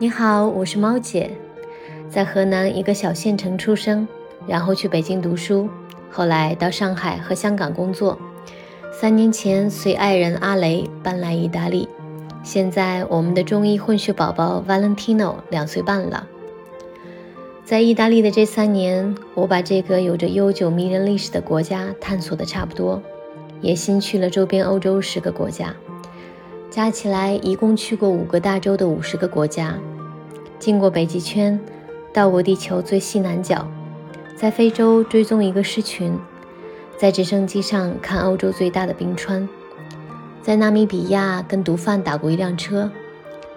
你好，我是猫姐，在河南一个小县城出生，然后去北京读书，后来到上海和香港工作。三年前随爱人阿雷搬来意大利，现在我们的中医混血宝宝 Valentino 两岁半了。在意大利的这三年，我把这个有着悠久迷人历史的国家探索的差不多，也新去了周边欧洲十个国家。加起来一共去过五个大洲的五十个国家，经过北极圈，到过地球最西南角，在非洲追踪一个狮群，在直升机上看欧洲最大的冰川，在纳米比亚跟毒贩打过一辆车，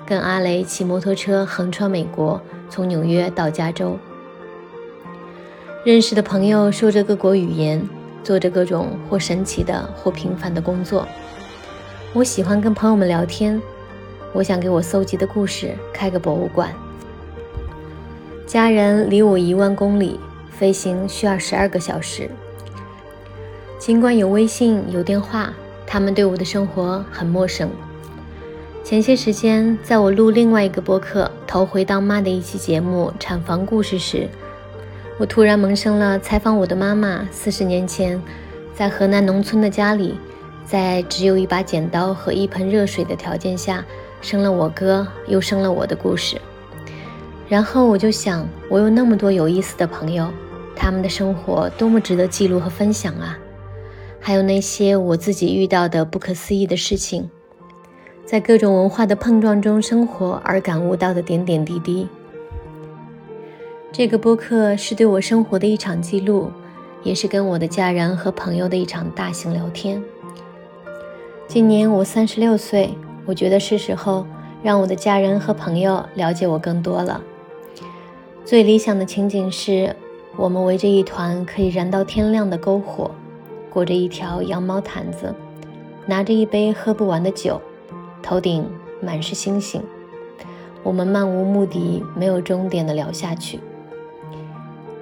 跟阿雷骑摩托车横穿美国，从纽约到加州，认识的朋友说着各国语言，做着各种或神奇的或平凡的工作。我喜欢跟朋友们聊天，我想给我搜集的故事开个博物馆。家人离我一万公里，飞行需要十二个小时。尽管有微信有电话，他们对我的生活很陌生。前些时间，在我录另外一个播客《头回当妈》的一期节目《产房故事》时，我突然萌生了采访我的妈妈四十年前在河南农村的家里。在只有一把剪刀和一盆热水的条件下，生了我哥，又生了我的故事。然后我就想，我有那么多有意思的朋友，他们的生活多么值得记录和分享啊！还有那些我自己遇到的不可思议的事情，在各种文化的碰撞中生活而感悟到的点点滴滴。这个播客是对我生活的一场记录，也是跟我的家人和朋友的一场大型聊天。今年我三十六岁，我觉得是时候让我的家人和朋友了解我更多了。最理想的情景是，我们围着一团可以燃到天亮的篝火，裹着一条羊毛毯子，拿着一杯喝不完的酒，头顶满是星星，我们漫无目的、没有终点的聊下去。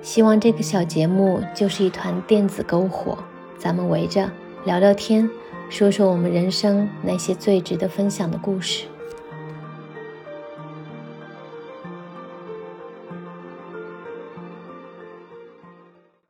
希望这个小节目就是一团电子篝火，咱们围着聊聊天。说说我们人生那些最值得分享的故事。